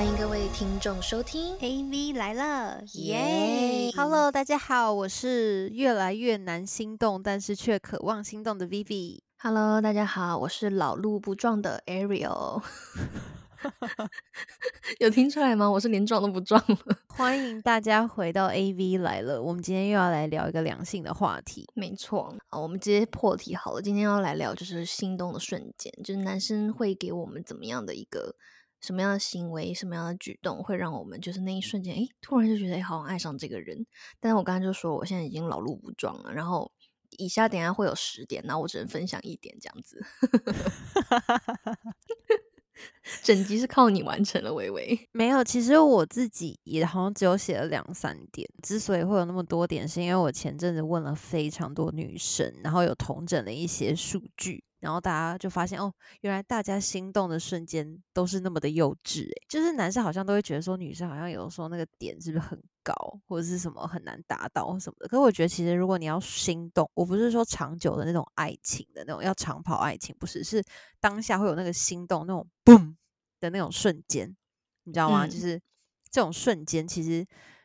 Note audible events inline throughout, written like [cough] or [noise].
欢迎各位听众收听 AV 来了，耶！Hello，大家好，我是越来越难心动，但是却渴望心动的 Vivi。Hello，大家好，我是老路不撞的 Ariel。[laughs] 有听出来吗？我是连撞都不撞了。欢迎大家回到 AV 来了，我们今天又要来聊一个良性的话题。没错，啊，我们直接破题好了。今天要来聊就是心动的瞬间，就是男生会给我们怎么样的一个什么样的行为、什么样的举动，会让我们就是那一瞬间，哎，突然就觉得哎，好像爱上这个人。但是我刚才就说，我现在已经老路不装了，然后以下等一下会有十点，然后我只能分享一点这样子。[laughs] 整集是靠你完成了，微微。没有，其实我自己也好像只有写了两三点。之所以会有那么多点，是因为我前阵子问了非常多女生，然后有同整了一些数据，然后大家就发现哦，原来大家心动的瞬间都是那么的幼稚诶，就是男生好像都会觉得说女生好像有的时候那个点是不是很高，或者是什么很难达到什么的。可是我觉得其实如果你要心动，我不是说长久的那种爱情的那种要长跑爱情，不是，是当下会有那个心动那种嘣的那种瞬间，你知道吗？嗯就是这种瞬间，其实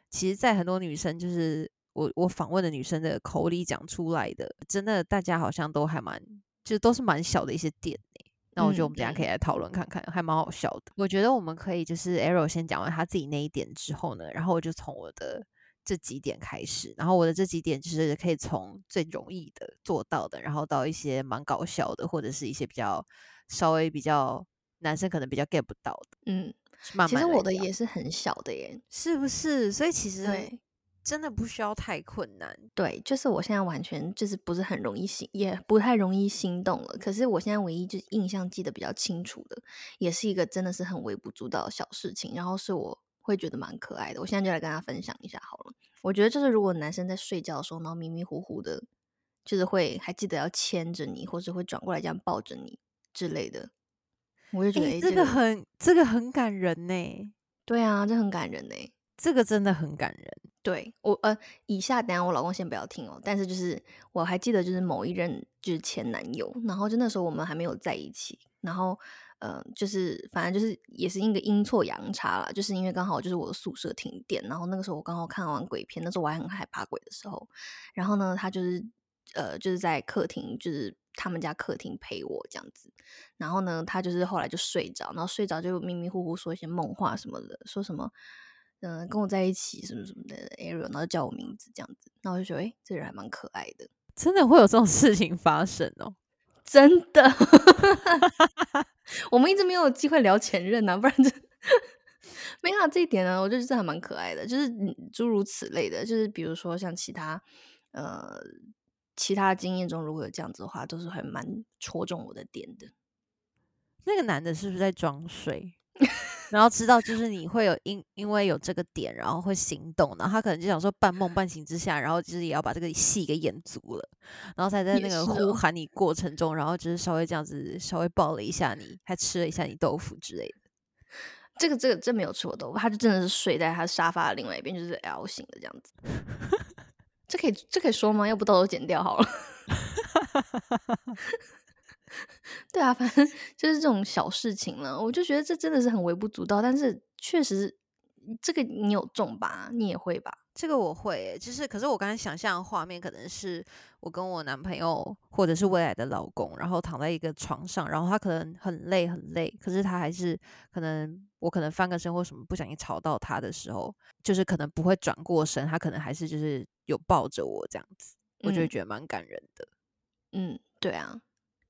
其实，在很多女生就是我我访问的女生的口里讲出来的，真的大家好像都还蛮，就都是蛮小的一些点欸那我觉得嗯我们等下可以来讨论看看，还蛮好笑的。我觉得我们可以就是 Arrow 先讲完他自己那一点之后呢，然后我就从我的这几点开始，然后我的这几点就是可以从最容易的做到的，然后到一些蛮搞笑的，或者是一些比较稍微比较男生可能比较 get 不到的，嗯，慢慢其实我的也是很小的耶。是不是？所以其实对真的不需要太困难。对，就是我现在完全就是不是很容易心，也不太容易心动了。可是我现在唯一就是印象记得比较清楚的，也是一个真的是很微不足道的小事情，然后是我会觉得蛮可爱的。我现在就来跟大家分享一下好了。我觉得就是如果男生在睡觉的时候，然后迷迷糊糊的，就是会还记得要牵着你，或者会转过来这样抱着你之类的，我就觉得这个很这个很感人呢、对啊，这很感人呢。这个真的很感人。对我呃，以下等下我老公先不要听哦，但是就是我还记得就是某一任就是前男友，然后就那时候我们还没有在一起，然后呃就是反正就是也是一个阴错阳差啦，就是因为刚好就是我的宿舍停电，然后那个时候我刚好看完鬼片，那时候我还很害怕鬼的时候，然后呢他就是呃就是在客厅就是。他们家客厅陪我这样子，然后呢，他就是后来就睡着，然后睡着就迷迷糊糊说一些梦话什么的，说什么嗯、跟我在一起什么什么的 Ariel，然后叫我名字这样子，那我就觉得，诶，这人还蛮可爱的，真的会有这种事情发生哦。[laughs] 真的。[laughs] 我们一直没有机会聊前任啊、不然这 [laughs] 没有、啊、这一点呢，我就觉得这还蛮可爱的，就是嗯诸如此类的，就是比如说像其他呃其他经验中，如果有这样子的话，都是还蛮戳中我的点的。那个男的是不是在装睡？然后知道就是你会有因因为有这个点，然后会行动，然后他可能就想说半梦半醒之下，然后就是也要把这个戏给演足了，然后才在那个呼喊你过程中，然后就是稍微这样子稍微抱了一下你，还吃了一下你豆腐之类的。这个这个真没有吃过豆腐，他就真的是睡在他沙发的另外一边，就是 L 型的这样子。这可以这可以说吗？要不到时候剪掉好了。[laughs] [laughs] 对啊，反正就是这种小事情了，我就觉得这真的是很微不足道，但是确实这个你有中吧，你也会吧？这个我会耶，就是可是我刚才想象的画面可能是我跟我男朋友或者是未来的老公，然后躺在一个床上，然后他可能很累很累，可是他还是可能我可能翻个身或什么不小心吵到他的时候，就是可能不会转过身，他可能还是就是有抱着我这样子，我就觉得蛮感人的。嗯，对啊，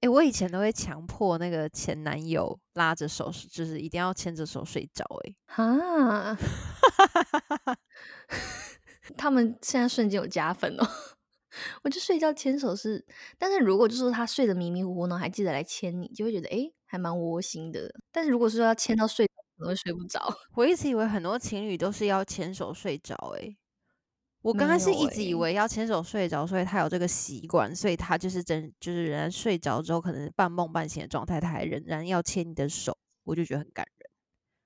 诶，我以前都会强迫那个前男友拉着手，就是一定要牵着手睡着。诶，哈，[laughs] 他们现在瞬间有加分哦。[laughs] 我就睡觉牵手是，但是如果就是他睡得迷迷糊糊呢，还记得来牵你，就会觉得诶还蛮窝心的。但是如果说要牵到睡着，可能会睡不着。我一直以为很多情侣都是要牵手睡着，诶，我刚没开始一直以欸为要牵手睡着，所以他有这个习惯，所以他就是真就是人家睡着之后，可能半梦半醒的状态，他还仍然要牵你的手，我就觉得很感人。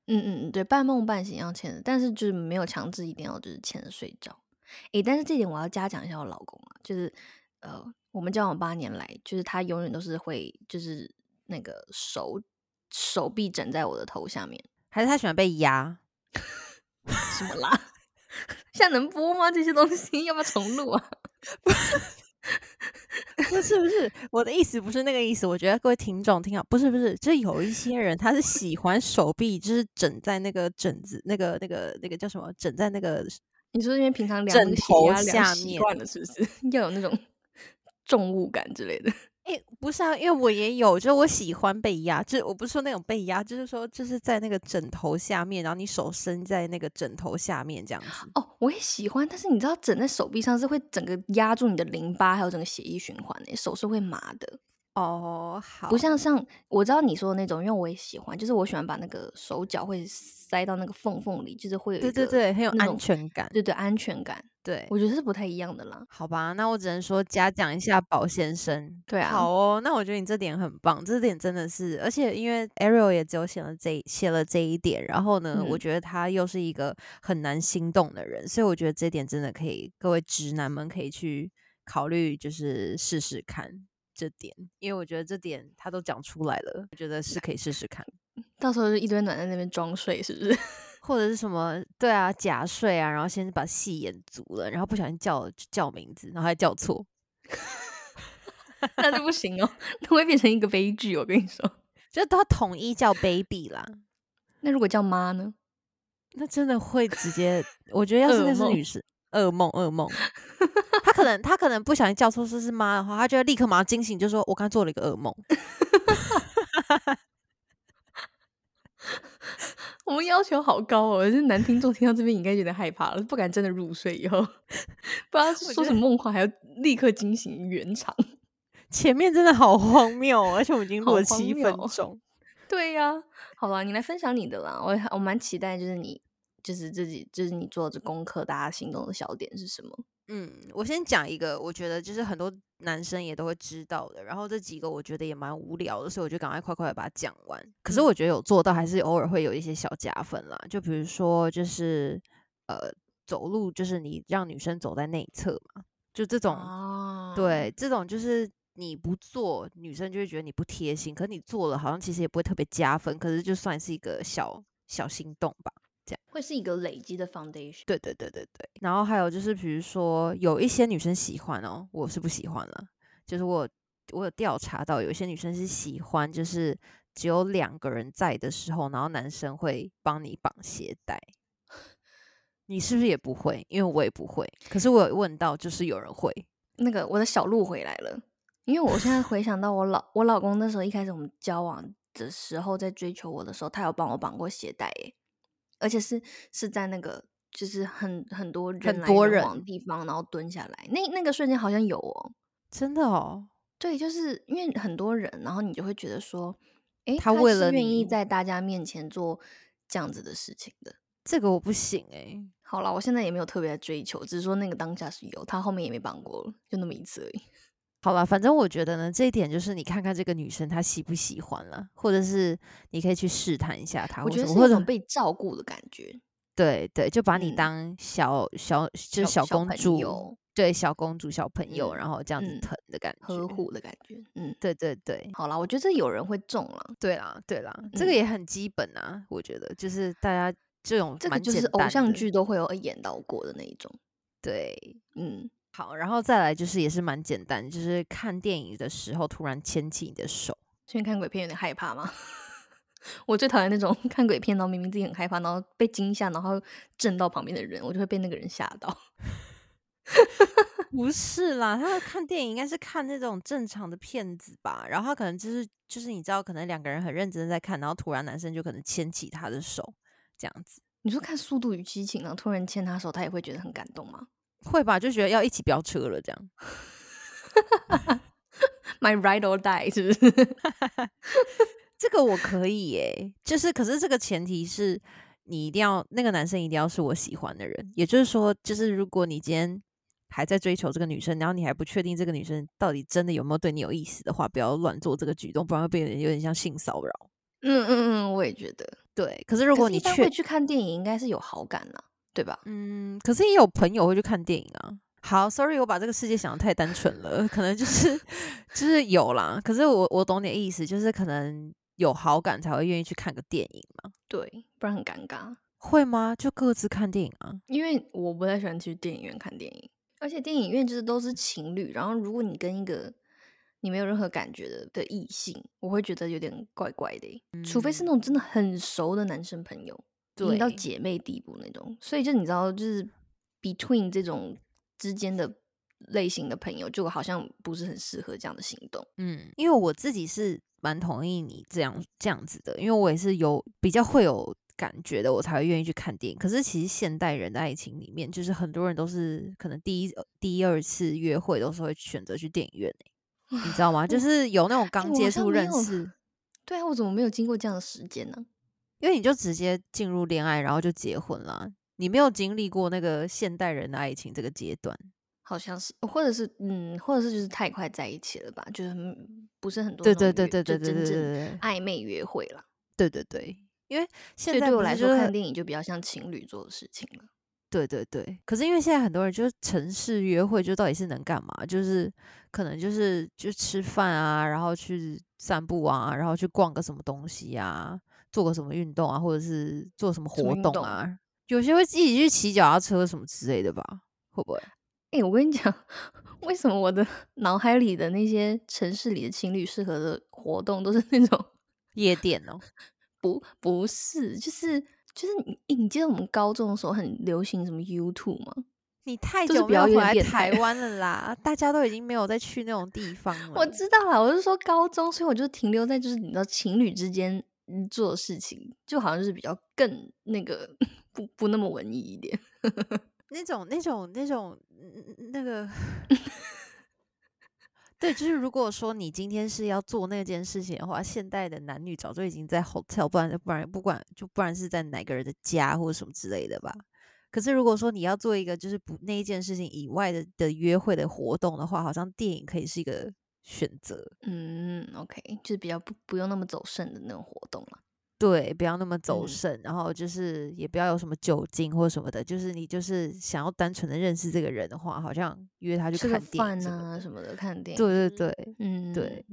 嗯嗯嗯，对，半梦半醒要牵的，但是就是没有强制一定要就是牵着睡着。诶，但是这点我要嘉奖一下我老公啊，就是呃，我们交往八年来，就是他永远都是会就是那个手手臂枕在我的头下面，还是他喜欢被压？[laughs] 什么啦？现在能播吗？这些东西要不要重录啊？[laughs] 不是不是，我的意思不是那个意思。我觉得各位听众听好，不是不是，就有一些人他是喜欢手臂就是枕在那个枕子那个那个那个叫什么枕在那个你说因为平常量枕头下下面惯了，是不是 [laughs] 要有那种重物感之类的？哎、不是啊，因为我也有，就是我喜欢被压，就是我不是说那种被压，就是说就是在那个枕头下面，然后你手伸在那个枕头下面这样子。哦，我也喜欢，但是你知道枕在手臂上是会整个压住你的淋巴，还有整个血液循环诶，手是会麻的。哦，好，不像像我知道你说的那种，因为我也喜欢，就是我喜欢把那个手脚会塞到那个缝缝里，就是会有对对对，很有安全感。对对安全感，对，我觉得是不太一样的啦。好吧，那我只能说嘉奖一下宝先生。对啊好哦，那我觉得你这点很棒，这点真的是，而且因为 Ariel 也只有写了这写了这一点，然后呢，我嗯觉得他又是一个很难心动的人，所以我觉得这点真的可以，各位直男们可以去考虑，就是试试看这点，因为我觉得这点他都讲出来了，我觉得是可以试试看。[laughs] 到时候就一堆暖在那边装睡，是不是？或者是什么对啊假睡啊，然后先把戏演足了，然后不小心叫叫名字，然后还叫错，[laughs] 那就不行哦，[laughs] 那会变成一个悲剧。我跟你说，[laughs] 就都要统一叫 baby 啦。那如果叫妈呢？那真的会直接，我觉得要是那是女生，噩梦噩梦。他可能他可能不小心叫错说是妈的话，他就会立刻马上惊醒，就说我刚做了一个噩梦。我们要求好高哦，就是男听众听到这边应该有点害怕了，不敢真的入睡。以后 [laughs] 不知道说什么梦话，还要立刻惊醒原场。[laughs] 前面真的好荒谬哦，而且我们已经录了七分钟。对呀、好了，你来分享你的啦。我我蛮期待，就是你就是自己就是你做这功课，大家心中的小点是什么？嗯，我先讲一个，我觉得就是很多男生也都会知道的，然后这几个我觉得也蛮无聊的，所以我就赶快快快的把它讲完。可是嗯我觉得有做到，还是偶尔会有一些小加分啦。就比如说，就是呃，走路就是你让女生走在内侧嘛，就这种，哦，对，这种就是你不做，女生就会觉得你不贴心，可是你做了，好像其实也不会特别加分，可是就算是一个小小心动吧。会是一个累积的 foundation。对对对对对，然后还有就是，比如说有一些女生喜欢哦，我是不喜欢了。就是我我有调查到，有一些女生是喜欢，就是只有两个人在的时候，然后男生会帮你绑鞋带。[laughs] 你是不是也不会？因为我也不会。可是我有问到，就是有人会。那个我的小鹿回来了，因为我现在回想到我老我老公那时候一开始我们交往的时候，在追求我的时候，他有帮我绑过鞋带耶，而且是是在那个就是很很多人来人很多人往的地方，然后蹲下来，那那个瞬间好像有哦。真的哦，对，就是因为很多人，然后你就会觉得说，哎，他为了是愿意在大家面前做这样子的事情的。这个我不行哎、好了，我现在也没有特别追求，只是说那个当下是有，他后面也没绑过了，就那么一次而已。好了，反正我觉得呢，这一点就是你看看这个女生她喜不喜欢了，或者是你可以去试探一下她，我觉得是一种被照顾的感觉，对对，就把你嗯当小小就是小公主友，对小公主小朋友，嗯然后这样子嗯疼的感觉，呵护的感觉。嗯，对对对好啦，我觉得这有人会中了，对啦对啦，这个嗯也很基本啊，我觉得就是大家这种这个就是偶像剧都会有演到过的那一种。对。嗯，好，然后再来就是也是蛮简单，就是看电影的时候突然牵起你的手，所以看鬼片有点害怕吗？[laughs] 我最讨厌那种 [laughs] 看鬼片，然后明明自己很害怕，然后被惊吓，然后震到旁边的人，我就会被那个人吓到。不 [laughs] 是啦，他看电影应该是看那种正常的片子吧，然后他可能就是就是你知道，可能两个人很认真的在看，然后突然男生就可能牵起他的手，这样子你说看《速度与激情》，然后突然牵他手，他也会觉得很感动吗会吧？就觉得要一起飙车了这样。[laughs] My ride or die 是不是？[laughs] 这个我可以耶、就是可是这个前提是你一定要那个男生一定要是我喜欢的人，也就是说，就是如果你今天还在追求这个女生，然后你还不确定这个女生到底真的有没有对你有意思的话，不要乱做这个举动，不然会变得有点像性骚扰。嗯嗯嗯，我也觉得。对，可是如果你确是一般会去看电影，应该是有好感啦，对吧？嗯，可是也有朋友会去看电影啊。好，sorry，我把这个世界想的太单纯了，可能就是 [laughs] 就是有啦。可是我我懂你的意思，就是可能有好感才会愿意去看个电影嘛？对，不然很尴尬。会吗？就各自看电影啊？因为我不太喜欢去电影院看电影，而且电影院就是都是情侣，然后如果你跟一个你没有任何感觉的的异性，我会觉得有点怪怪的。除非是那种真的很熟的男生朋友，到姐妹地步那种。所以就你知道，就是 between 这种之间的类型的朋友，就好像不是很适合这样的行动。嗯，因为我自己是蛮同意你这样这样子的，因为我也是有比较会有。感觉的我才会愿意去看电影。可是其实现代人的爱情里面，就是很多人都是可能第一、第一二次约会都是会选择去电影院你知道吗？就是有那种刚接触认识。对啊，我怎么没有经过这样的时间呢？因为你就直接进入恋爱，然后就结婚了，你没有经历过那个现代人的爱情这个阶段，好像是，或者是嗯，或者是就是太快在一起了吧，就是不是很多对对对对对对对对暧昧约会了，对对对，因为现在对我来说看电影就比较像情侣做的事情了。对对对，可是因为现在很多人就是城市约会，就到底是能干嘛？就是可能就是就吃饭啊，然后去散步啊，然后去逛个什么东西啊，做个什么运动啊，或者是做什么活动啊。有些会自己去骑脚踏车什么之类的吧？会不会？哎，我跟你讲，[laughs] 为什么我的 [laughs] 脑海里的那些城市里的情侣适合的活动都是那种 [laughs] 夜店哦？不不是，就是就是你，你记得我们高中的时候很流行什么 YouTube 吗？你太久没有回来台湾了啦，大家都已经没有再去那种地方了。我知道啦，我是说高中，所以我就停留在就是你知道情侣之间做的事情，就好像就是比较更那个 [laughs] 不不那么文艺一点，[laughs] 那种那种那种那个。[laughs] 对，就是如果说你今天是要做那件事情的话，现代的男女早就已经在 hotel，不然不然不管就不然是在哪个人的家或者什么之类的吧。可是如果说你要做一个就是不那一件事情以外的的约会的活动的话，好像电影可以是一个选择。嗯，OK，就是比较不不用那么走肾的那种活动了。对，不要那么走肾，然后就是也不要有什么酒精或什么的，就是你就是想要单纯的认识这个人的话，好像约他去看电影啊什么的，看电影。对对对，嗯，对，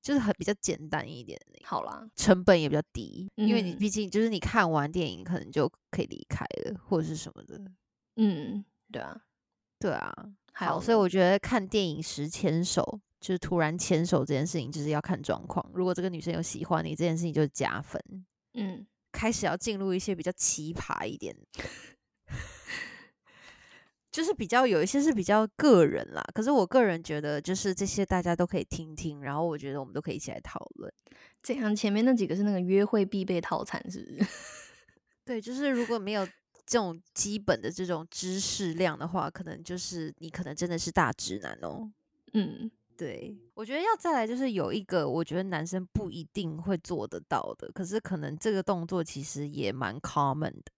就是很比较简单一点。好啦，成本也比较低，因为你毕竟就是你看完电影可能就可以离开了，或者是什么的。嗯，对啊，对啊。好，所以我觉得看电影时牵手。就是突然牵手这件事情，就是要看状况。如果这个女生有喜欢你，这件事情就是加分。嗯，开始要进入一些比较奇葩一点，[laughs] 就是比较有一些是比较个人啦。可是我个人觉得，就是这些大家都可以听听，然后我觉得我们都可以一起来讨论。这样前面那几个是那个约会必备套餐，是不是？[laughs] 对，就是如果没有这种基本的这种知识量的话，可能就是你可能真的是大直男哦。嗯。对，我觉得要再来就是有一个，我觉得男生不一定会做得到的，可是可能这个动作其实也蛮 common 的，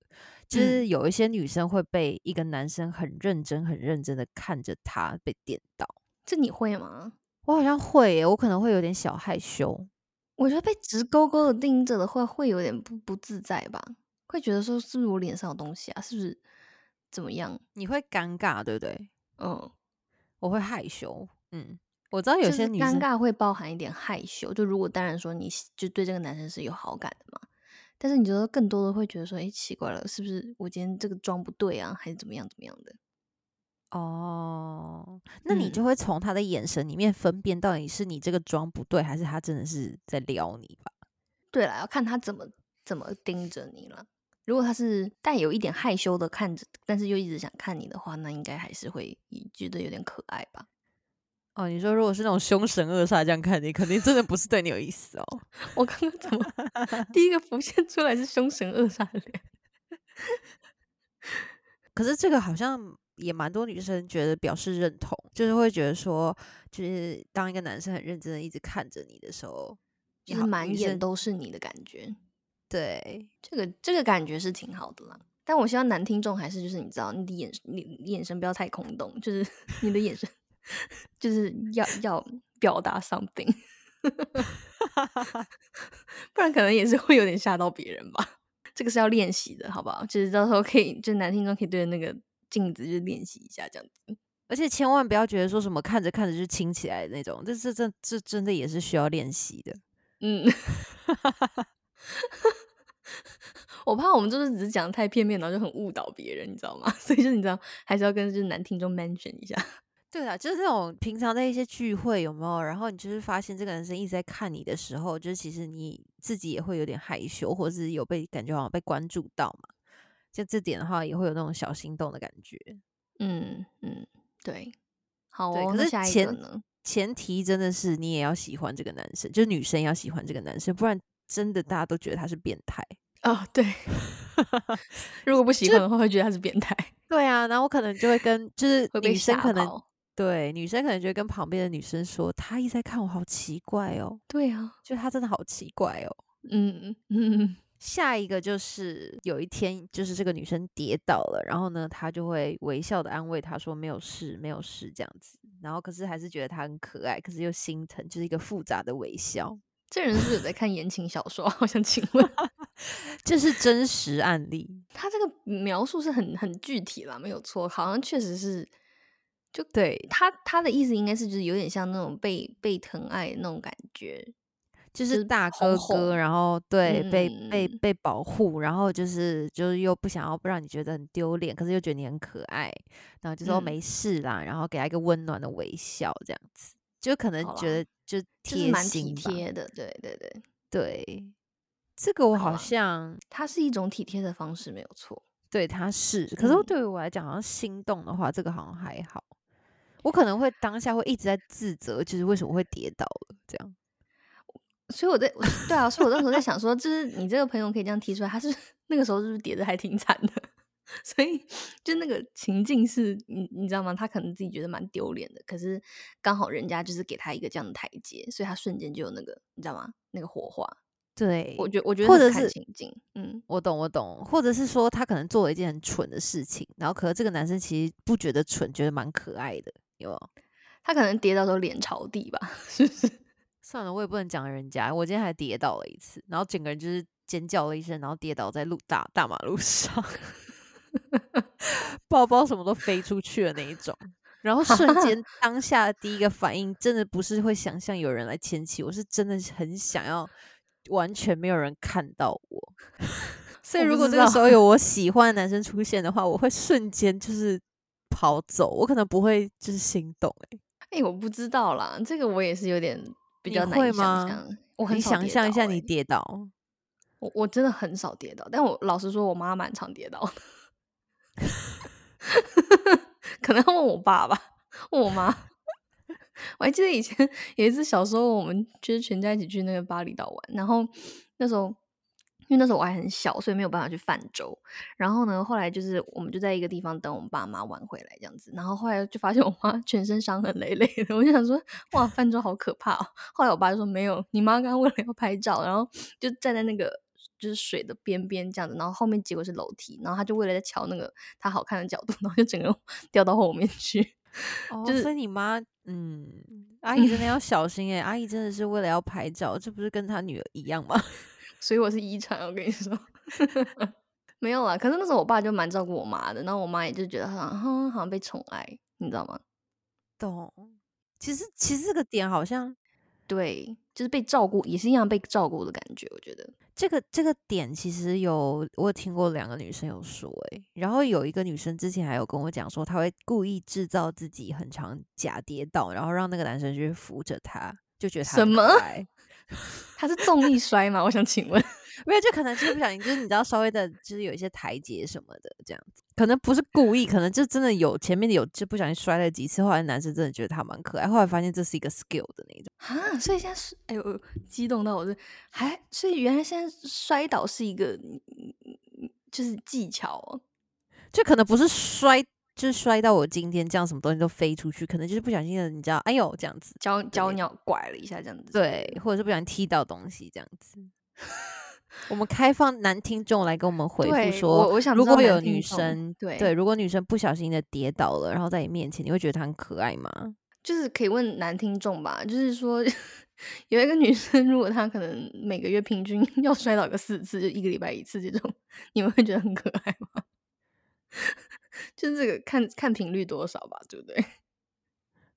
就是有一些女生会被一个男生很认真、很认真的看着她被电到，这你会吗？我好像会，我可能会有点小害羞。我觉得被直勾勾的盯着的话会有点不不自在吧，会觉得说是不是我脸上有东西啊？是不是怎么样？你会尴尬，对不对？嗯，我会害羞，嗯。我知道有些女生尴尬会包含一点害羞，就如果当然说你就对这个男生是有好感的嘛，但是你觉得更多的会觉得说，哎，奇怪了，是不是我今天这个妆不对啊，还是怎么样怎么样的？哦，那你就会从他的眼神里面分辨到底是你这个妆不对，还是他真的是在撩你吧？对了，要看他怎么怎么盯着你了。如果他是带有一点害羞的看着，但是又一直想看你的话，那应该还是会觉得有点可爱吧。哦，你说如果是那种凶神恶煞这样看你，肯定真的不是对你有意思哦。[laughs] 我刚刚怎么第一个浮现出来是凶神恶煞的脸？[laughs] 可是这个好像也蛮多女生觉得表示认同，就是会觉得说，就是当一个男生很认真的一直看着你的时候，就是满眼都是你的感觉。对，这个这个感觉是挺好的啦。但我希望男听众还是就是你知道，你的眼你眼神不要太空洞，就是 [laughs] 你的眼神。就是要要表达 something，[laughs] 不然可能也是会有点吓到别人吧。这个是要练习的，好不好？就是到时候可以，就男听众可以对着那个镜子就练习一下这样子。而且千万不要觉得说什么看着看着就亲起来那种，这这这这真的也是需要练习的。嗯，[laughs] 我怕我们就是只是讲得太片面，然后就很误导别人，你知道吗？[laughs] 所以就你知道，还是要跟就是男听众 mention 一下。对啊，就是这种平常的一些聚会有没有？然后你就是发现这个男生一直在看你的时候，就是其实你自己也会有点害羞，或者是有被感觉好像被关注到嘛。就这点的话，也会有那种小心动的感觉。嗯嗯，对，好对，哦。可是前呢？前提真的是你也要喜欢这个男生，就是女生要喜欢这个男生，不然真的大家都觉得他是变态。哦，对，[laughs] 如果不喜欢的话，会觉得他是变态，对啊，然后我可能就会跟就是女生可能跑。对女生可能就会跟旁边的女生说，她一直在看我，好奇怪哦，对啊，就她真的好奇怪哦。嗯嗯嗯，[laughs] 下一个就是有一天，就是这个女生跌倒了，然后呢，她就会微笑的安慰她说没有事，没有事这样子。然后可是还是觉得她很可爱，可是又心疼，就是一个复杂的微笑。这人是不是有在看言情小说啊？[laughs] 我想请问，[laughs] 这是真实案例，他这个描述是很很具体啦，没有错，好像确实是，就对，他他的意思应该是就是有点像那种被被疼爱的那种感觉，就就是是大哥哥，哄然后对被被嗯被保护，然后就是就是又不想要不让你觉得很丢脸，可是又觉得你很可爱，然后就说嗯没事啦，然后给他一个温暖的微笑，这样子，就可能觉得就就是贴蛮体心。贴的，对对对，对，这个我好像它是一种体贴的方式，没有错。对他是，可是嗯对于我来讲，好像心动的话，这个好像还好。我可能会当下会一直在自责，就是为什么会跌倒了这样。[laughs] 所以我在对啊，所以我那时候在想说，就是你这个朋友可以这样提出来，他是那个时候是不是跌的还挺惨的？[laughs] 所以就那个情境是你你知道吗？他可能自己觉得蛮丢脸的，可是刚好人家就是给他一个这样的台阶，所以他瞬间就有那个你知道吗？那个火花。对，我觉我觉得或者是情境，嗯，我懂，我懂，或者是说他可能做了一件很蠢的事情，然后可能这个男生其实不觉得蠢，觉得蛮可爱的，有没有？他可能跌到时候脸朝地吧，是不是？算了，我也不能讲人家，我今天还跌倒了一次，然后整个人就是尖叫了一声，然后跌倒在路大大马路上，[laughs] 包包什么都飞出去了那一种。然后瞬间 [laughs] 当下的第一个反应，真的不是会想象有人来牵起我，是真的很想要完全没有人看到我。[laughs] 所以如果这个时候有我喜欢的男生出现的话，我会瞬间就是跑走，我可能不会就是心动、欸。哎、我不知道啦，这个我也是有点比较难以想象。我很你想象一下，你跌倒，我我真的很少跌倒，但我老实说，我妈蛮常跌倒的，[laughs] 可能要问我爸吧，问我妈。[laughs] 我还记得以前有一次小时候，我们就是全家一起去那个巴厘岛玩，然后那时候因为那时候我还很小，所以没有办法去泛舟。然后呢，后来就是我们就在一个地方等我们爸妈玩回来这样子，然后后来就发现我妈 [laughs] 全身伤痕累累的，我就想说哇，泛舟好可怕哦。后来我爸就说没有，你妈刚刚为了要拍照，然后就站在那个就是水的边边这样子，然后后面结果是楼梯，然后他就为了在瞧那个他好看的角度，然后就整个 [laughs] 掉到后面去。哦，就是所以你妈，嗯，[laughs] 阿姨真的要小心哎、阿姨真的是为了要拍照，这不是跟她女儿一样吗？所以我是遗传，我跟你说。[laughs] 没有啊，可是那时候我爸就蛮照顾我妈的，然后我妈也就觉得好像哼好像被宠爱，你知道吗？懂。其实其实这个点好像对，就是被照顾，也是一样被照顾的感觉。我觉得，这个这个点其实有我有听过两个女生有说诶、然后有一个女生之前还有跟我讲说，她会故意制造自己很常假跌倒，然后让那个男生去扶着她，就觉得她什么 [laughs] 他是重力摔吗？我想请问，没有，就可能就是不小心，就是你知道稍微的，就是有一些台阶什么的这样子，可能不是故意，可能就真的有前面有就不小心摔了几次，后来男生真的觉得他蛮可爱，后来发现这是一个 skill 的那种。啊，所以现在是，哎呦，激动到我这还，所以原来现在摔倒是一个，就是技巧哦。就可能不是摔，就是摔到我今天这样，什么东西都飞出去，可能就是不小心的，你知道，哎呦这样子，脚脚那鸟拐了一下，这样子。对，或者是不小心踢到东西这样子。[laughs] 我们开放男听众来跟我们回复说，我我想如果有女生对对，如果女生不小心的跌倒了，然后在你面前，你会觉得她很可爱吗？就是可以问男听众吧，就是说 [laughs] 有一个女生，如果她可能每个月平均 [laughs] 要摔倒个四次，就一个礼拜一次这种，你们会觉得很可爱吗？就是这个看看频率多少吧，对不对？[laughs]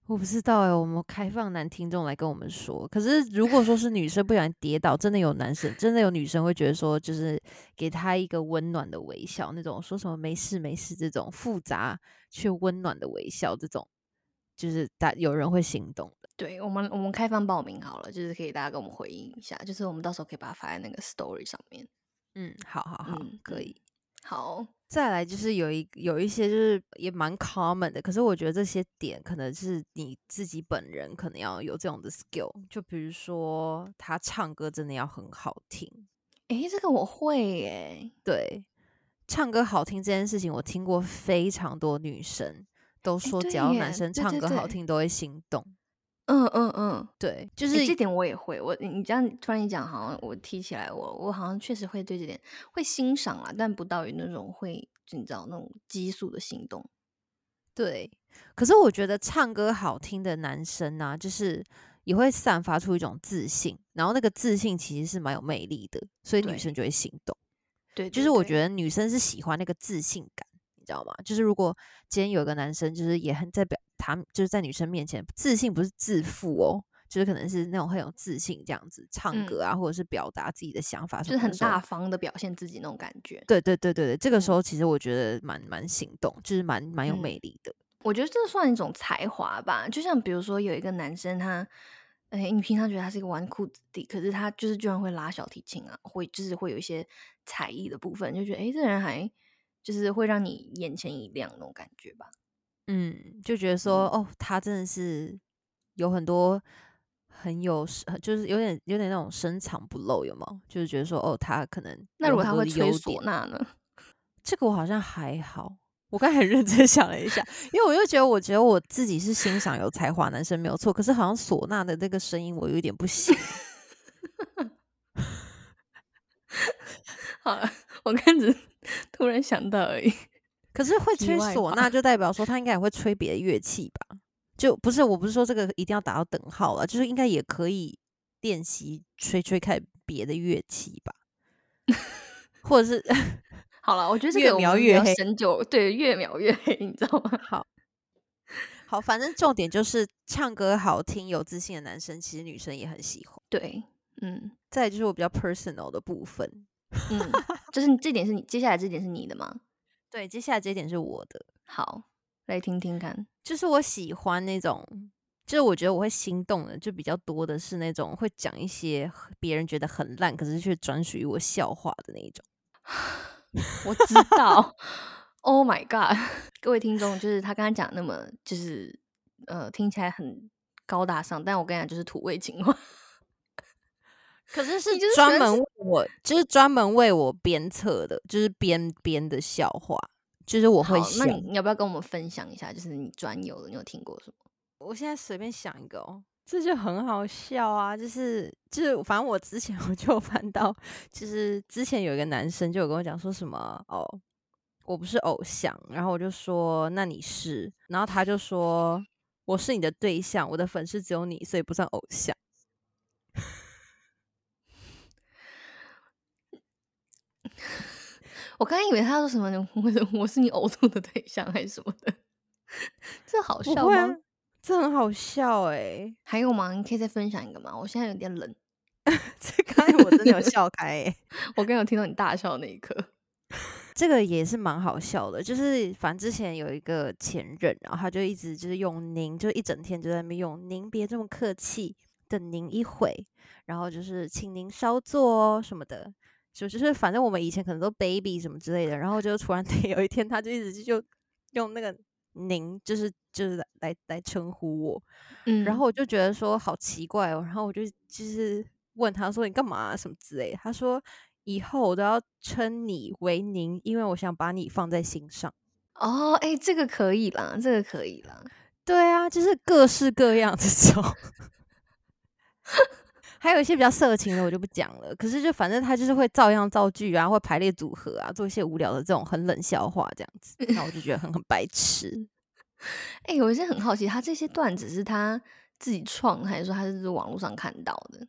我不知道哎，我们开放男听众来跟我们说。可是如果说是女生不小心跌倒，真的有男生，真的有女生会觉得说，就是给他一个温暖的微笑，那种说什么没事没事这种复杂却温暖的微笑，这种就是大有人会行动的。对我们，我们开放报名好了，就是可以大家跟我们回应一下，就是我们到时候可以把它发在那个 story 上面。嗯，好好好，可以。好，再来就是有一有一些就是也蛮 common 的，可是我觉得这些点可能是你自己本人可能要有这种的 skill，就比如说他唱歌真的要很好听。诶，这个我会诶，对，唱歌好听这件事情，我听过非常多女生都说，只要男生唱歌好听都会心动。嗯嗯嗯，对，就是这点我也会。我你这样突然一讲，好像我提起来，我我好像确实会对这点会欣赏啊，但不到于那种会你知道那种激素的行动。对，可是我觉得唱歌好听的男生呢，就是也会散发出一种自信，然后那个自信其实是蛮有魅力的，所以女生就会心动。对，就是我觉得女生是喜欢那个自信感。你知道吗？就是如果今天有个男生，就是也很在表他就是在女生面前自信，不是自负哦，就是可能是那种很有自信这样子唱歌啊，或者是表达自己的想法，就是很大方的表现自己那种感觉。对对对对对，这个时候其实我觉得蛮蛮心动，就是蛮蛮有魅力的。我觉得这算一种才华吧。就像比如说有一个男生，他哎，你平常觉得他是一个纨绔子弟，可是他就是居然会拉小提琴啊，会就是会有一些才艺的部分，就觉得哎，这人还。就是会让你眼前一亮那种感觉吧，嗯，就觉得说哦，他真的是有很多很有，就是有点有点那种深藏不露，有吗？就是觉得说哦，他可能那如果他会吹唢呐呢？[laughs] 这个我好像还好，我刚才很认真想了一下，因为我又觉得，我觉得我自己是欣赏有才华男生没有错，可是好像唢呐的那个声音我有点不行。[laughs] 好了，我开始。突然想到而已，可是会吹唢呐就代表说他应该也会吹别的乐器吧？就不是，我不是说这个一定要打到等号了，就是应该也可以练习吹吹看别的乐器吧？[laughs] 或者是 [laughs] 好了，我觉得这个越描越黑，深究对，越描越黑，你知道吗？好好，反正重点就是唱歌好听、有自信的男生，其实女生也很喜欢。对，嗯，再就是我比较 personal 的部分。嗯，[laughs] 就是这点是你接下来这点是你的吗？对，接下来这点是我的。好，来听听看。就是我喜欢那种，就是我觉得我会心动的，就比较多的是那种会讲一些别人觉得很烂，可是却专属于我笑话的那一种。[laughs] 我知道。Oh my god！[laughs] 各位听众，就是他刚刚讲那么，就是呃，听起来很高大上，但我跟你讲，就是土味情话。可是是专门为我，就是专门为我鞭策的，就是编编的笑话，就是我会那你你要不要跟我们分享一下？就是你专有的，你有听过什么？我现在随便想一个哦，这就很好笑啊！就是就是，反正我之前 [laughs] 我就翻到，就是之前有一个男生就有跟我讲说什么哦，我不是偶像，然后我就说那你是，然后他就说我是你的对象，我的粉丝只有你，所以不算偶像。我刚刚以为他说什么，我我是你呕吐的对象还是什么的，[laughs] 这好笑吗？这很好笑哎！还有吗？你可以再分享一个吗？我现在有点冷。[laughs] 这刚才我真的有笑开哎！[laughs] 我刚有听到你大笑那一刻，这个也是蛮好笑的。就是反正之前有一个前任，然后他就一直就是用您，就一整天就在那边用您，别这么客气，等您一会，然后就是请您稍坐哦什么的。就就是反正我们以前可能都 baby 什么之类的，然后就突然 [laughs] 有一天，他就一直就用那个您，就是就是来来称呼我，嗯，然后我就觉得说好奇怪哦，然后我就就是问他说你干嘛什么之类，他说以后我都要称你为您，因为我想把你放在心上。哦，哎，这个可以啦，这个可以啦，对啊，就是各式各样 [laughs] 这种。还有一些比较色情的，我就不讲了。可是就反正他就是会照样造句啊，会排列组合啊，做一些无聊的这种很冷笑话这样子，[laughs] 那我就觉得很很白痴。[laughs] 哎，我现在很好奇，他这些段子是他自己创，还是说他是网络上看到的？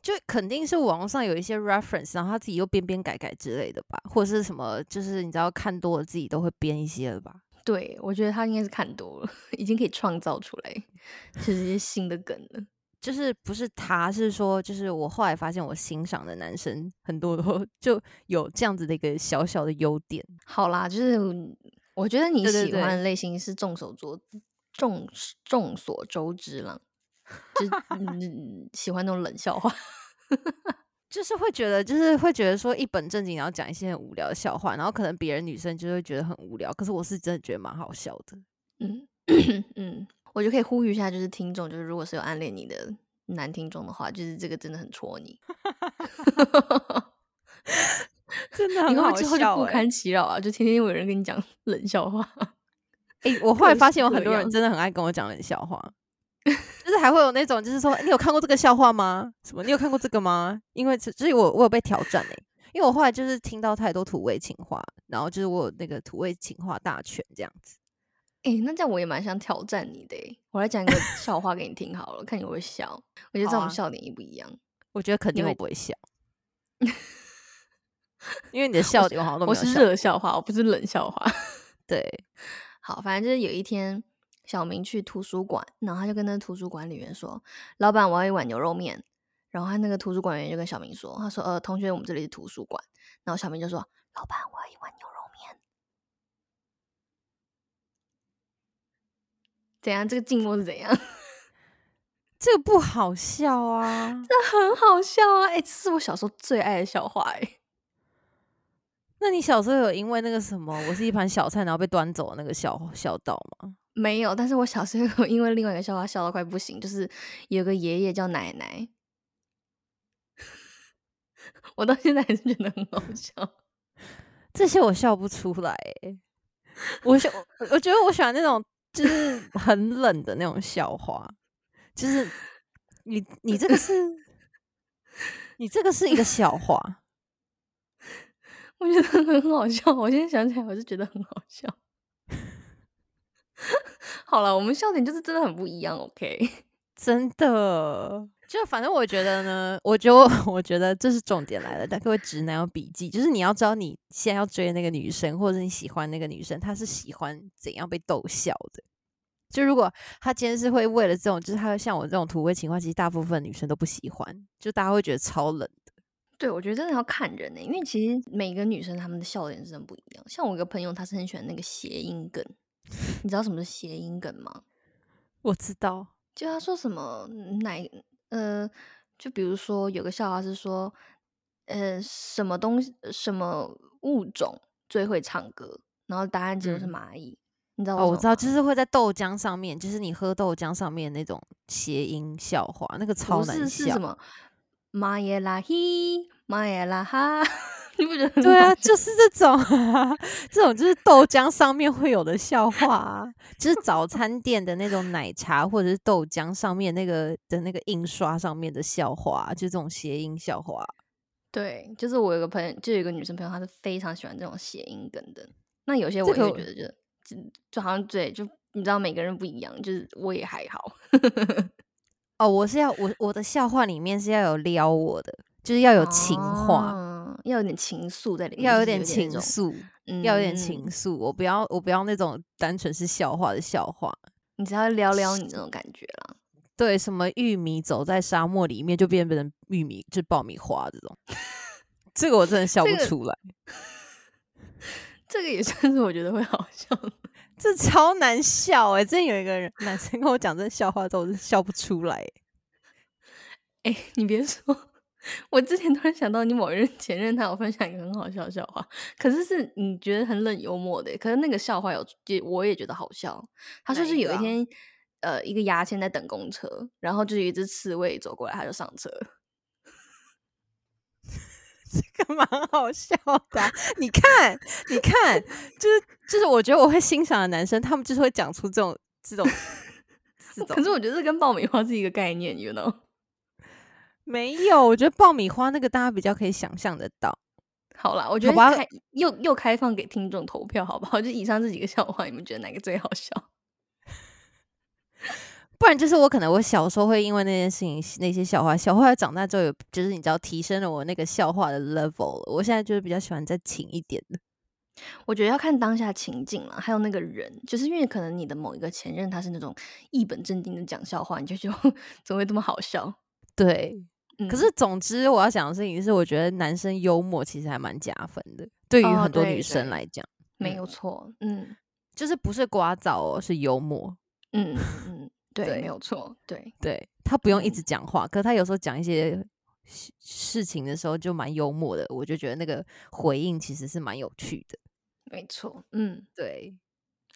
就肯定是网络上有一些 reference，然后他自己又编编改改之类的吧，或者是什么，就是你知道看多了自己都会编一些了吧？对，我觉得他应该是看多了，[laughs] 已经可以创造出来就是一些新的梗了。就是不是他，是说就是我后来发现我欣赏的男生很多都 [laughs] 就有这样子的一个小小的优点。好啦，就是我觉得你喜欢的类型是众所周众众所周知了，就嗯 [laughs] 喜欢那种冷笑话。[laughs] 就是会觉得，就是会觉得说一本正经，然后讲一些很无聊的笑话，然后可能别人女生就会觉得很无聊，可是我是真的觉得蛮好笑的。嗯 [coughs] 嗯，我就可以呼吁一下，就是听众，就是如果是有暗恋你的男听众的话，就是这个真的很戳你，[laughs] 真的你会不很好会之后就不堪其扰啊？就天天有人跟你讲冷笑话。诶、我后来各发现有很多人真的很爱跟我讲冷笑话，[laughs] 就是还会有那种，就是说你有看过这个笑话吗？什么？你有看过这个吗？因为这就是我我有被挑战诶、因为我后来就是听到太多土味情话，然后就是我有那个土味情话大全这样子。哎、那这样我也蛮想挑战你的诶。我来讲一个笑话给你听好了，看你会不会笑。我觉得这种笑点一不一样。我觉得肯定我不会笑，[laughs] 因为你的笑点我好像都没我是热笑话，我不是冷笑话。[laughs] 对，好，反正就是有一天，小明去图书馆，然后他就跟那个图书管理员说：“老板，我要一碗牛肉面。”然后他那个图书馆员就跟小明说：“他说，呃，同学，我们这里是图书馆。”然后小明就说：“老板，我要一碗牛肉面。”怎样？这个静默是怎样？[laughs] 这个不好笑啊。这很好笑啊！哎、这是我小时候最爱的笑话哎、[laughs] 那你小时候有因为那个什么，我是一盘小菜，然后被端走的那个笑笑到吗？没有，但是我小时候有因为另外一个笑话笑到快不行，就是有个爷爷叫奶奶，[laughs] 我到现在还是觉得很好笑。这些我笑不出来、欸。我喜我我觉得我喜欢那种就是很冷的那种笑话，就是你你这个是，[laughs] 你这个是一个笑话。我觉得很好笑，我现在想起来我就觉得很好笑。[laughs] 好了，我们笑点就是真的很不一样，OK？真的，就反正我觉得呢，我就我 [laughs] 我觉得这是重点来了，但各位直男有笔记，就是你要知道你现在要追的那个女生，或者你喜欢那个女生，她是喜欢怎样被逗笑的。就如果她今天是会为了这种，就是她像我这种土味情话，其实大部分女生都不喜欢，就大家会觉得超冷的。对，我觉得真的要看人呢、因为其实每个女生她们的笑点真的不一样。像我一个朋友，她是很喜欢那个谐音梗，你知道什么是谐音梗吗？[laughs] 我知道，就他说什么哪呃，就比如说有个笑话是说，呃，什么东西什么物种最会唱歌，然后答案结果是嗯蚂蚁，你知道吗哦，我知道，吗就是会在豆浆上面，就是你喝豆浆上面那种谐音笑话，那个超难笑是是什。么？马耶拉嘿，马耶拉哈，[laughs] 你不觉得对啊，就是这种、啊，这种就是豆浆上面会有的笑话啊，就是早餐店的那种奶茶或者是豆浆上面那个的那个印刷上面的笑话啊，就这种谐音笑话。对，就是我有个朋友，就有一个女生朋友，她是非常喜欢这种谐音梗的。那有些我也觉得就，就就好像对，就你知道每个人不一样，就是我也还好。哦，我是要我我的笑话里面是要有撩我的，就是要有情话，哦要有点情愫在里面，要有就是点情，愫，嗯要有点情嗯愫。我不要我不要那种单纯是笑话的笑话。你只要撩撩你那种感觉啦。对，什么玉米走在沙漠里面就变成玉米，就爆米花这种，[laughs] 这个我真的笑不出来，[laughs] 这个也算是我觉得会好笑的。[laughs] 这超难笑哎、欸！之前有一个人男生跟我讲这笑话之后，我是笑不出来欸、哎、你别说，我之前突然想到，你某一任 [laughs] 前任他有分享一个很好笑的笑话，可是是你觉得很冷幽默的，可是那个笑话有，也我也觉得好笑。他说是有一天，呃，一个牙签在等公车，然后就有一只刺猬走过来，他就上车。[laughs] 这个蛮好笑的啊、你看，你看，就是就是，我觉得我会欣赏的男生，他们就是会讲出这种这种 [laughs] 这种。可是我觉得这跟爆米花是一个概念，you know？没有，我觉得爆米花那个大家比较可以想象得到。好啦，我觉得开又又开放给听众投票，好不好？就以上这几个笑话，你们觉得哪个最好笑？[laughs] 不然就是我可能我小时候会因为那件事情那些笑话笑，后来长大之后有就是你知道提升了我那个笑话的 level 了。我现在就是比较喜欢再轻一点的。我觉得要看当下情境了，还有那个人，就是因为可能你的某一个前任他是那种一本正经的讲笑话，你就觉得 [laughs] 怎么会这么好笑？对，嗯，可是总之我要讲的事情是，我觉得男生幽默其实还蛮加分的，对于哦很多女生来讲，没嗯。有错，嗯。就是不是聒噪哦，是幽默。嗯嗯嗯，[laughs] 对，对没有错，对，对他不用一嗯。直讲话，可他有时候讲一些事事情的时候就蛮幽默的，我就觉得那个回应其实是蛮有趣的。没错，嗯，对，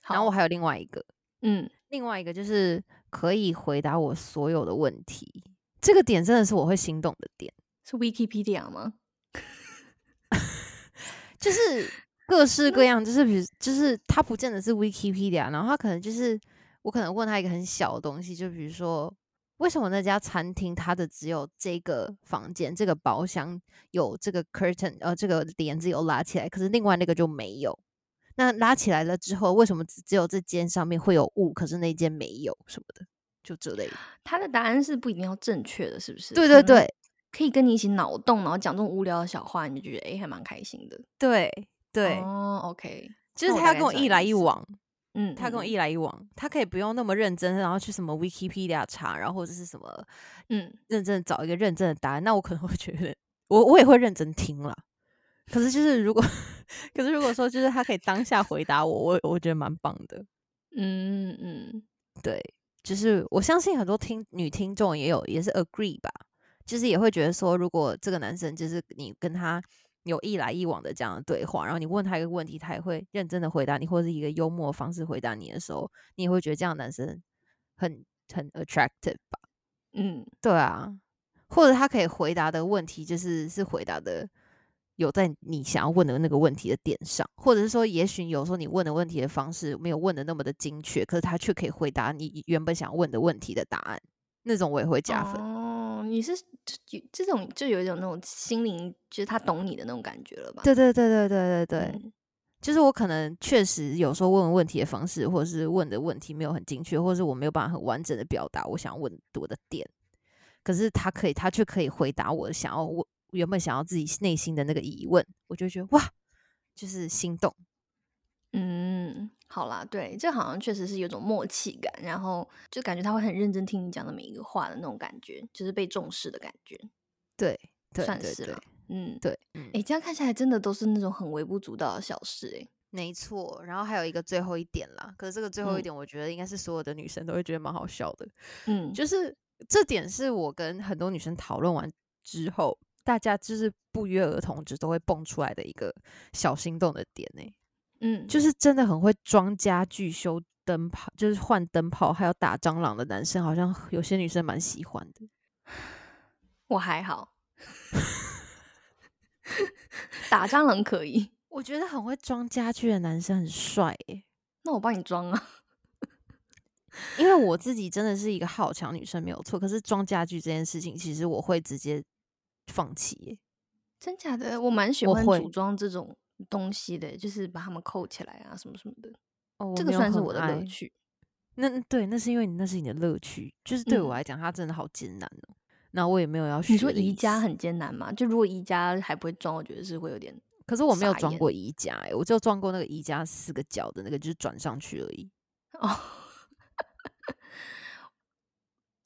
然后我还有另外一个，嗯。另外一个就是可以回答我所有的问题，这个点真的是我会心动的点，是 Wikipedia 吗？[laughs] 就是各式各样，就是比如就是他不见得是 Wikipedia，然后他可能就是我可能问他一个很小的东西，就比如说为什么那家餐厅它的只有这个房间这个包厢有这个 curtain，呃，这个帘子有拉起来，可是另外那个就没有。那拉起来了之后，为什么只只有这间上面会有雾，可是那间没有什么的，就之类的。他的答案是不一定要正确的，是不是？对对对可以跟你一起脑洞，然后讲这种无聊的小话，你就觉得哎、诶还蛮开心的。对对，哦，OK，就是他要跟我一来一往，嗯，他跟我嗯一来一往，他可以不用那么认真，然后去什么 Wikipedia 查，然后或者是什么嗯认真找一个认真的答案，那我可能会觉得我我也会认真听了。可是就是如果，[laughs] 可是如果说就是他可以当下回答我，我我觉得蛮棒的。嗯嗯对，就是我相信很多听女听众也有也是 agree 吧，就是也会觉得说，如果这个男生就是你跟他有一来一往的这样的对话，然后你问他一个问题，他也会认真的回答你，或者是一个幽默的方式回答你的时候，你也会觉得这样的男生很很 attractive 吧？嗯对啊，或者他可以回答的问题就是是回答的有在你想要问的那个问题的点上，或者是说，也许有时候你问的问题的方式没有问的那么的精确，可是他却可以回答你原本想问的问题的答案，那种我也会加分。哦，你是这种就有一种那种心灵，就是他懂你的那种感觉了吧？对对对对对对对，嗯就是我可能确实有时候问问题的方式，或者是问的问题没有很精确，或者是我没有办法很完整的表达我想要问我的点，可是他可以，他却可以回答我想要问原本想要自己内心的那个疑问，我就觉得哇，就是心动。嗯，好啦，对，这好像确实是有种默契感，然后就感觉他会很认真听你讲的每一个话的那种感觉，就是被重视的感觉，对算是了。嗯，对，嗯，哎、这样看起来真的都是那种很微不足道的小事、哎，没错。然后还有一个最后一点啦，可是这个最后一嗯点，我觉得应该是所有的女生都会觉得蛮好笑的，嗯，就是这点是我跟很多女生讨论完之后，大家就是不约而同就都会蹦出来的一个小心动的点呢、嗯，就是真的很会装家具、修灯泡，就是换灯泡，还有打蟑螂的男生，好像有些女生蛮喜欢的。[sighs] 我还好，打蟑螂可以，我觉得很会装家具的男生很帅诶、那我帮你装啊。因为我自己真的是一个好强女生，没有错。可是装家具这件事情，其实我会直接放弃耶、真假的，我蛮喜欢组装这种东西的，就是把它们扣起来啊，什么什么的，哦，我这个算是我的乐。趣。那对，那是因为你那是你的乐趣，就是对我嗯来讲，它真的好艰难哦。那我也没有要学你说宜家很艰难吗？就如果宜家还不会装，我觉得是会有点可是我没有装过宜家、欸，我就装过那个宜家四个角的那个，就是转上去而已。哦。[laughs]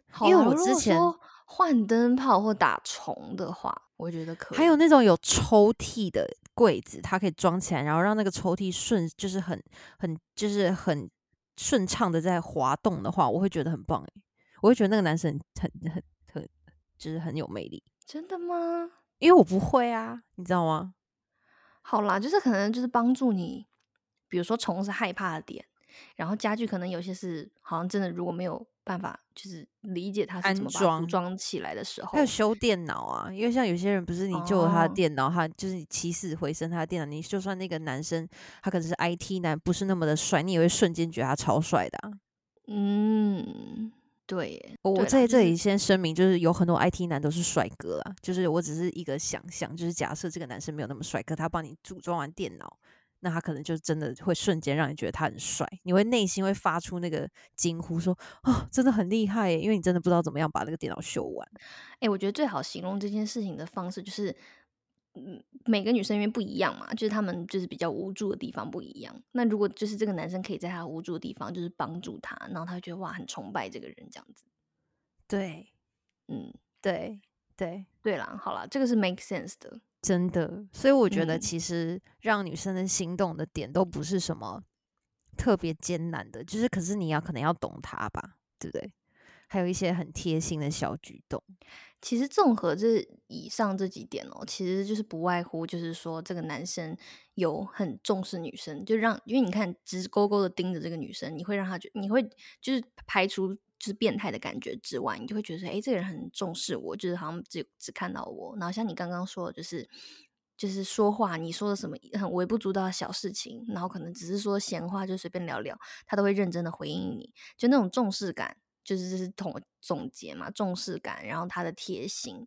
好因为我之前换灯泡或打虫的话，我觉得可以。还有那种有抽屉的柜子，它可以装起来，然后让那个抽屉顺，就是很很就是很顺畅的在滑动的话，我会觉得很棒诶、我会觉得那个男生很很很很就是很有魅力，真的吗？因为我不会啊，你知道吗？好啦，就是可能就是帮助你，比如说虫是害怕的点，然后家具可能有些是好像真的如果没有办法就是理解它是怎么把组安装装起来的时候还有，修电脑啊，因为像有些人不是你救了他的哦电脑，他就是你起死回生他的电脑，你就算那个男生他可能是 IT 男，不是那么的帅，你也会瞬间觉得他超帅的、啊。嗯，对耶，我在这里先声明，就是有很多 IT 男都是帅哥啊，就是我只是一个想象，就是假设这个男生没有那么帅，可他帮你组装完电脑，那他可能就真的会瞬间让你觉得他很帅，你会内心会发出那个惊呼说：“哦，真的很厉害耶！”因为你真的不知道怎么样把那个电脑修完。哎、我觉得最好形容这件事情的方式就是，嗯，每个女生因为不一样嘛，就是她们就是比较无助的地方不一样。那如果就是这个男生可以在他无助的地方就是帮助他，然后他觉得哇很崇拜这个人这样子。对，嗯，对，对，对啦，好啦，这个是 make sense 的，真的。所以我觉得嗯其实让女生的心动的点都不是什么特别艰难的，就是可是你要可能要懂她吧，对不对？还有一些很贴心的小举动。其实综合这以上这几点哦，其实就是不外乎就是说这个男生有很重视女生，就让因为你看直勾勾的盯着这个女生，你会让他觉你会就是排除就是变态的感觉之外，你就会觉得说，哎，这个人很重视我，就是好像只只看到我。然后像你刚刚说的，就是就是说话，你说的什么很微不足道的小事情，然后可能只是说闲话，就随便聊聊，他都会认真的回应你，就那种重视感。就是这是统总结嘛，重视感，然后他的贴心，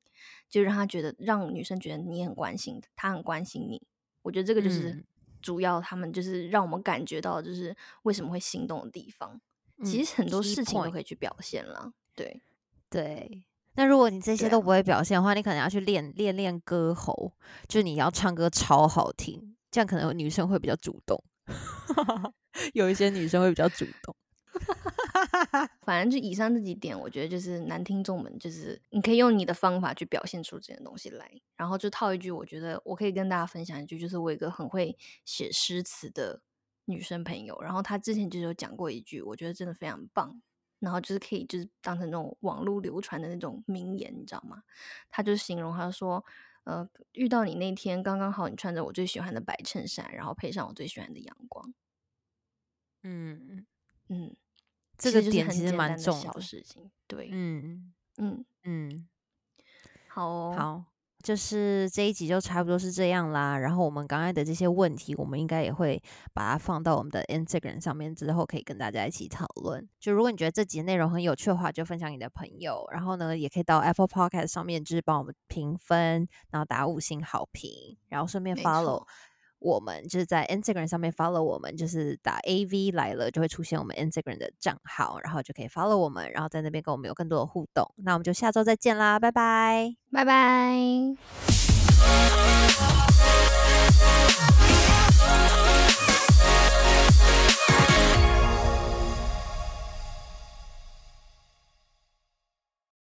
就让他觉得让女生觉得你很关心他，很关心你。我觉得这个就是嗯主要他们就是让我们感觉到就是为什么会心动的地方。其嗯实很多事情都可以去表现了，对，对，那如果你这些都不会表现的话，你可能要去练练练歌喉，就是你要唱歌超好听，这样可能女生会比较主动。[laughs] 有一些女生会比较主动。[laughs] 反正就以上这几点，我觉得就是男听众们，就是你可以用你的方法去表现出这些东西来，然后就套一句，我觉得我可以跟大家分享一句，就是我有一个很会写诗词的女生朋友，然后她之前就有讲过一句，我觉得真的非常棒，然后就是可以就是当成那种网络流传的那种名言，你知道吗？她就形容她说。呃，遇到你那天刚刚好，你穿着我最喜欢的白衬衫，然后配上我最喜欢的阳光。嗯，嗯，这个点其实蛮简单的小。事情。对，嗯嗯，嗯，好哦，好，就是这一集就差不多是这样啦。然后我们刚才的这些问题，我们应该也会把它放到我们的 Instagram 上面，之后可以跟大家一起讨论。就如果你觉得这集内容很有趣的话，就分享给你的朋友。然后呢，也可以到 Apple Podcast 上面，就是帮我们评分，然后打五星好评，然后顺便 follow 错我们，就是在 Instagram 上面 follow 我们，就是打 AV 来了就会出现我们 Instagram 的账号，然后就可以 follow 我们，然后在那边跟我们有更多的互动。那我们就下周再见啦，拜拜。拜拜。